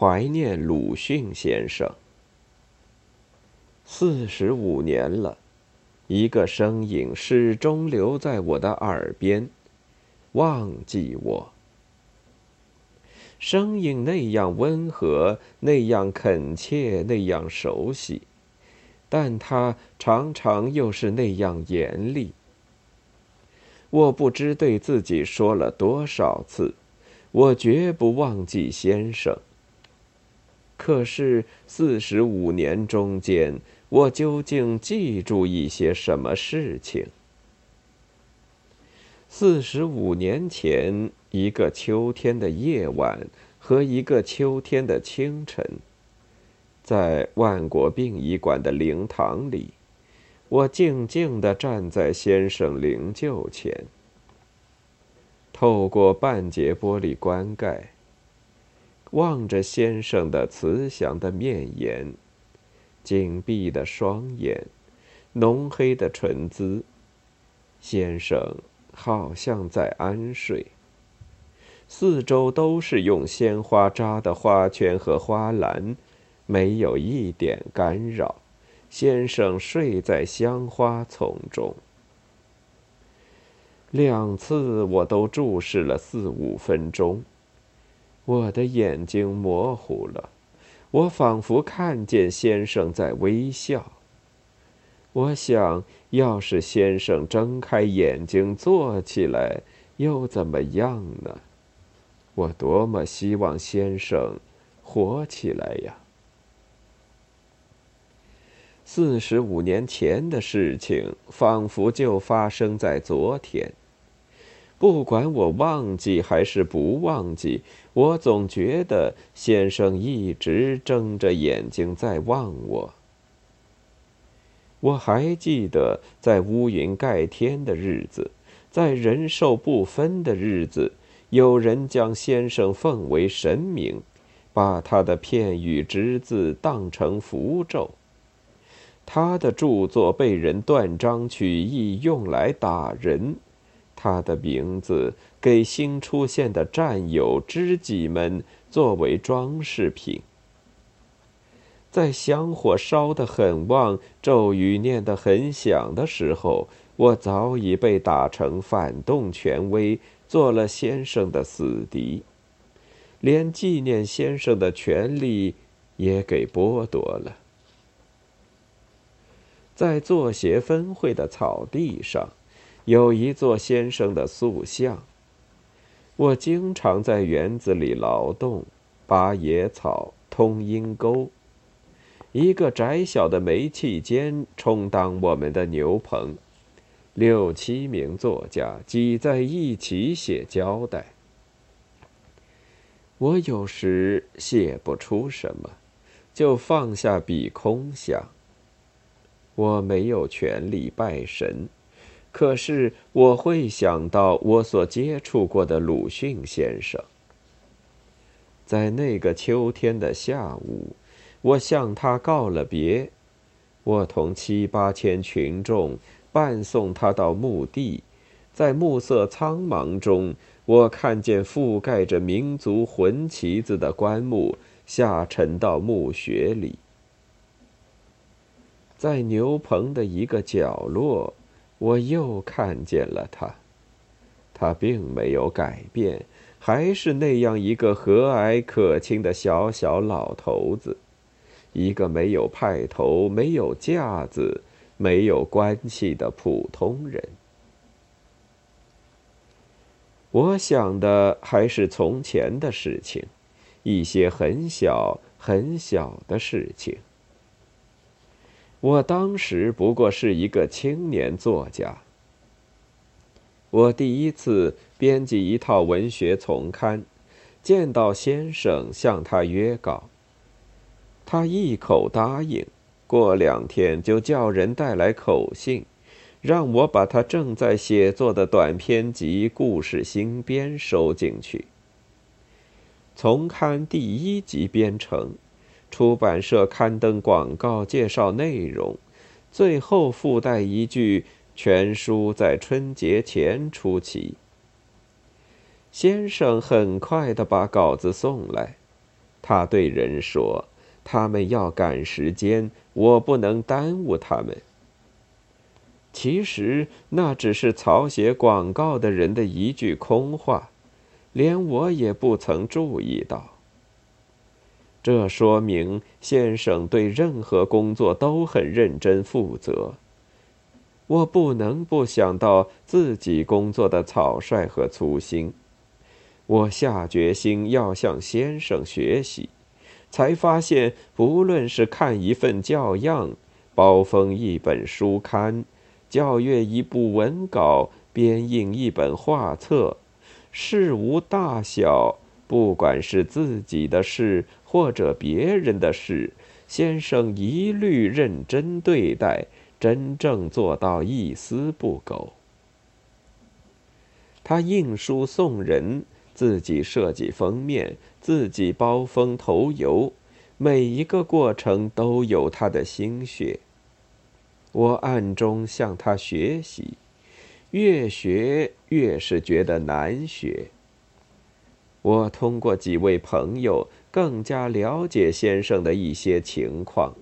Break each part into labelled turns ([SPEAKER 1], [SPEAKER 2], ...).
[SPEAKER 1] 怀念鲁迅先生。四十五年了，一个声音始终留在我的耳边：忘记我。声音那样温和，那样恳切，那样熟悉，但它常常又是那样严厉。我不知对自己说了多少次，我绝不忘记先生。可是四十五年中间，我究竟记住一些什么事情？四十五年前，一个秋天的夜晚和一个秋天的清晨，在万国殡仪馆的灵堂里。我静静地站在先生灵柩前，透过半截玻璃棺盖，望着先生的慈祥的面颜、紧闭的双眼、浓黑的唇姿。先生好像在安睡。四周都是用鲜花扎的花圈和花篮，没有一点干扰。先生睡在香花丛中。两次我都注视了四五分钟，我的眼睛模糊了，我仿佛看见先生在微笑。我想要是先生睁开眼睛坐起来，又怎么样呢？我多么希望先生活起来呀！四十五年前的事情，仿佛就发生在昨天。不管我忘记还是不忘记，我总觉得先生一直睁着眼睛在望我。我还记得，在乌云盖天的日子，在人兽不分的日子，有人将先生奉为神明，把他的片语只字当成符咒。他的著作被人断章取义用来打人，他的名字给新出现的战友知己们作为装饰品。在香火烧得很旺、咒语念得很响的时候，我早已被打成反动权威，做了先生的死敌，连纪念先生的权利也给剥夺了。在作协分会的草地上，有一座先生的塑像。我经常在园子里劳动，拔野草、通阴沟。一个窄小的煤气间充当我们的牛棚，六七名作家挤在一起写交代。我有时写不出什么，就放下笔空想。我没有权利拜神，可是我会想到我所接触过的鲁迅先生。在那个秋天的下午，我向他告了别。我同七八千群众伴送他到墓地，在暮色苍茫中，我看见覆盖着民族魂旗子的棺木下沉到墓穴里。在牛棚的一个角落，我又看见了他。他并没有改变，还是那样一个和蔼可亲的小小老头子，一个没有派头、没有架子、没有关系的普通人。我想的还是从前的事情，一些很小很小的事情。我当时不过是一个青年作家。我第一次编辑一套文学丛刊，见到先生向他约稿，他一口答应，过两天就叫人带来口信，让我把他正在写作的短篇集《故事新编》收进去。丛刊第一集编成。出版社刊登广告，介绍内容，最后附带一句：“全书在春节前出齐。”先生很快的把稿子送来，他对人说：“他们要赶时间，我不能耽误他们。”其实那只是草写广告的人的一句空话，连我也不曾注意到。这说明先生对任何工作都很认真负责。我不能不想到自己工作的草率和粗心。我下决心要向先生学习，才发现，不论是看一份教样，包封一本书刊。校阅一部文稿，编印一本画册，事无大小，不管是自己的事或者别人的事，先生一律认真对待，真正做到一丝不苟。他印书送人，自己设计封面，自己包封投邮，每一个过程都有他的心血。我暗中向他学习，越学越是觉得难学。我通过几位朋友更加了解先生的一些情况，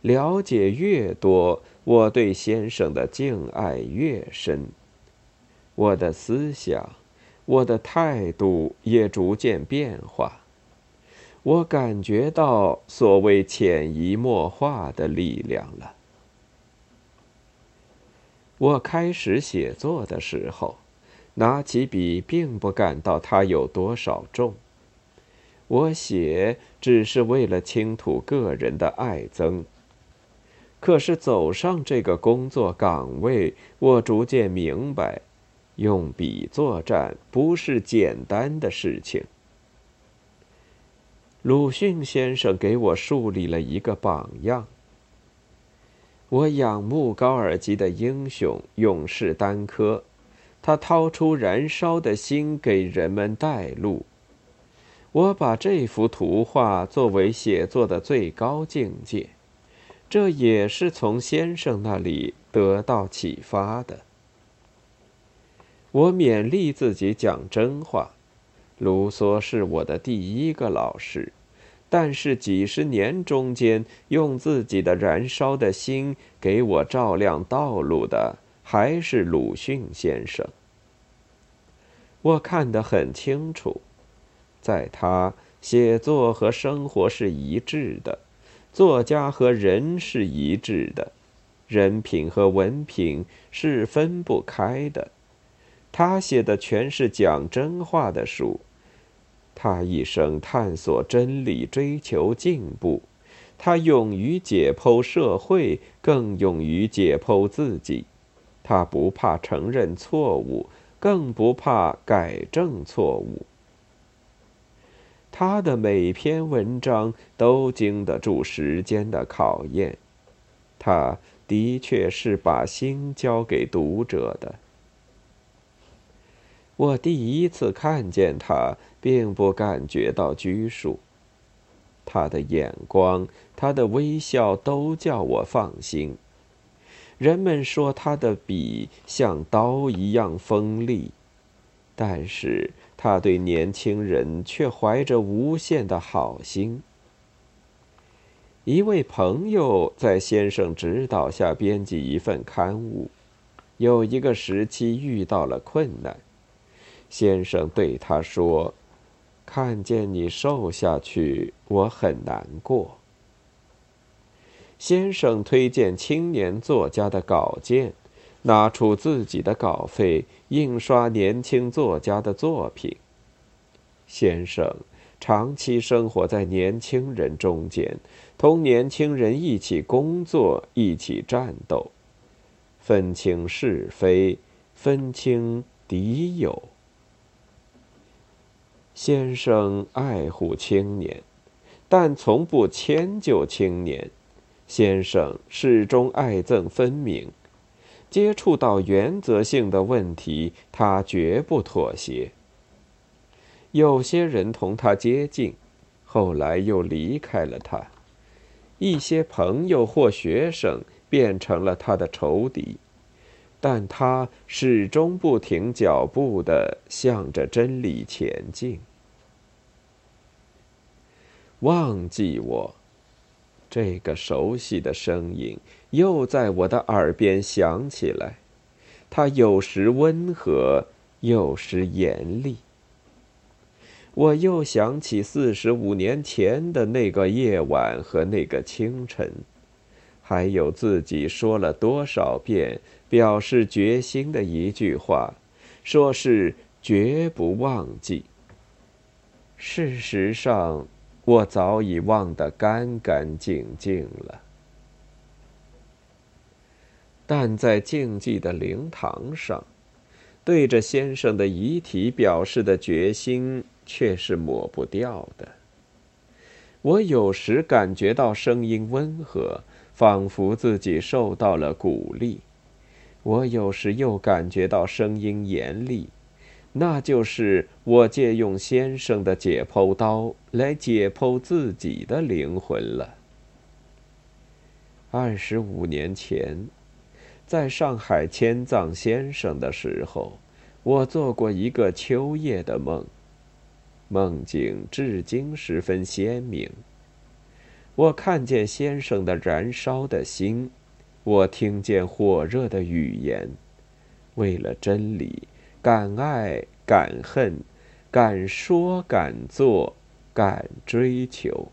[SPEAKER 1] 了解越多，我对先生的敬爱越深，我的思想，我的态度也逐渐变化。我感觉到所谓潜移默化的力量了。我开始写作的时候，拿起笔并不感到它有多少重。我写只是为了倾吐个人的爱憎。可是走上这个工作岗位，我逐渐明白，用笔作战不是简单的事情。鲁迅先生给我树立了一个榜样。我仰慕高尔基的英雄勇士丹科，他掏出燃烧的心给人们带路。我把这幅图画作为写作的最高境界，这也是从先生那里得到启发的。我勉励自己讲真话，卢梭是我的第一个老师。但是几十年中间，用自己的燃烧的心给我照亮道路的，还是鲁迅先生。我看得很清楚，在他写作和生活是一致的，作家和人是一致的，人品和文凭是分不开的。他写的全是讲真话的书。他一生探索真理，追求进步。他勇于解剖社会，更勇于解剖自己。他不怕承认错误，更不怕改正错误。他的每篇文章都经得住时间的考验。他的确是把心交给读者的。我第一次看见他，并不感觉到拘束。他的眼光，他的微笑，都叫我放心。人们说他的笔像刀一样锋利，但是他对年轻人却怀着无限的好心。一位朋友在先生指导下编辑一份刊物，有一个时期遇到了困难。先生对他说：“看见你瘦下去，我很难过。”先生推荐青年作家的稿件，拿出自己的稿费印刷年轻作家的作品。先生长期生活在年轻人中间，同年轻人一起工作，一起战斗，分清是非，分清敌友。先生爱护青年，但从不迁就青年。先生始终爱憎分明，接触到原则性的问题，他绝不妥协。有些人同他接近，后来又离开了他；一些朋友或学生变成了他的仇敌。但他始终不停脚步的向着真理前进。忘记我。这个熟悉的声音又在我的耳边响起来，它有时温和，有时严厉。我又想起四十五年前的那个夜晚和那个清晨，还有自己说了多少遍表示决心的一句话，说是绝不忘记。事实上，我早已忘得干干净净了，但在静寂的灵堂上，对着先生的遗体表示的决心。却是抹不掉的。我有时感觉到声音温和，仿佛自己受到了鼓励；我有时又感觉到声音严厉，那就是我借用先生的解剖刀来解剖自己的灵魂了。二十五年前，在上海迁葬先生的时候，我做过一个秋夜的梦。梦境至今十分鲜明。我看见先生的燃烧的心，我听见火热的语言，为了真理，敢爱敢恨，敢说敢做，敢追求。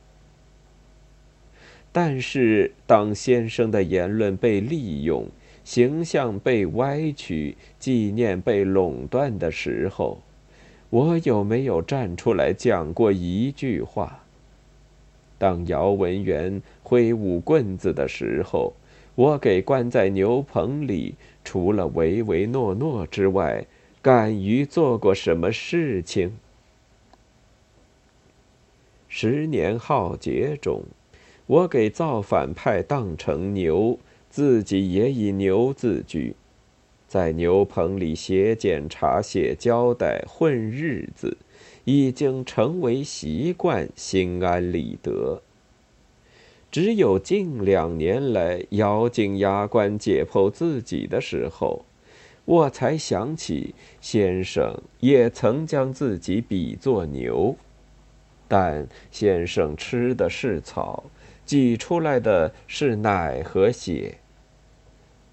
[SPEAKER 1] 但是，当先生的言论被利用，形象被歪曲，纪念被垄断的时候，我有没有站出来讲过一句话？当姚文元挥舞棍子的时候，我给关在牛棚里，除了唯唯诺诺之外，敢于做过什么事情？十年浩劫中，我给造反派当成牛，自己也以牛自居。在牛棚里写检查、写交代、混日子，已经成为习惯，心安理得。只有近两年来咬紧牙关解剖自己的时候，我才想起先生也曾将自己比作牛，但先生吃的是草，挤出来的是奶和血。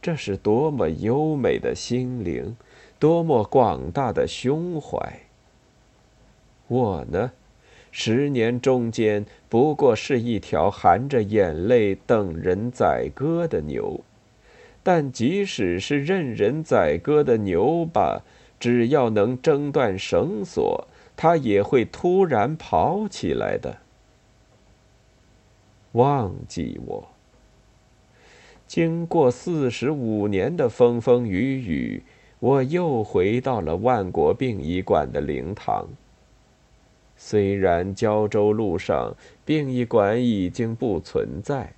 [SPEAKER 1] 这是多么优美的心灵，多么广大的胸怀。我呢，十年中间不过是一条含着眼泪等人宰割的牛，但即使是任人宰割的牛吧，只要能挣断绳索，它也会突然跑起来的。忘记我。经过四十五年的风风雨雨，我又回到了万国殡仪馆的灵堂。虽然胶州路上殡仪馆已经不存在，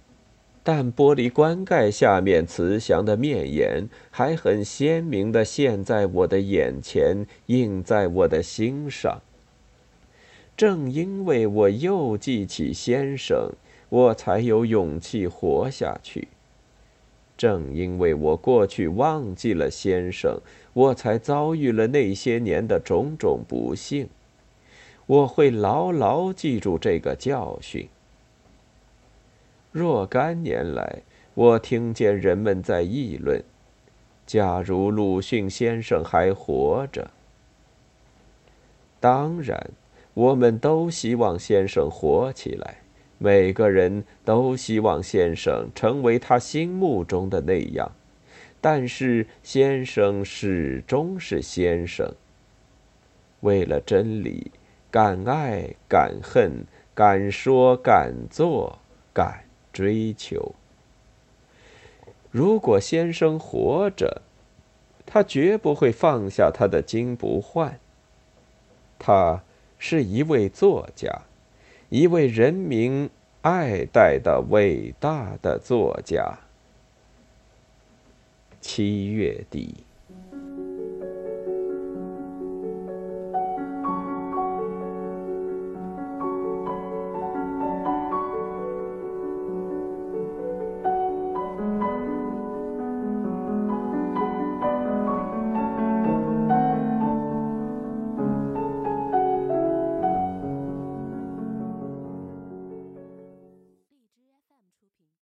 [SPEAKER 1] 但玻璃棺盖下面慈祥的面颜还很鲜明地现在我的眼前，映在我的心上。正因为我又记起先生，我才有勇气活下去。正因为我过去忘记了先生，我才遭遇了那些年的种种不幸。我会牢牢记住这个教训。若干年来，我听见人们在议论：假如鲁迅先生还活着，当然，我们都希望先生活起来。每个人都希望先生成为他心目中的那样，但是先生始终是先生。为了真理，敢爱敢恨，敢说敢做，敢追求。如果先生活着，他绝不会放下他的金不换。他是一位作家。一位人民爱戴的伟大的作家。七月底。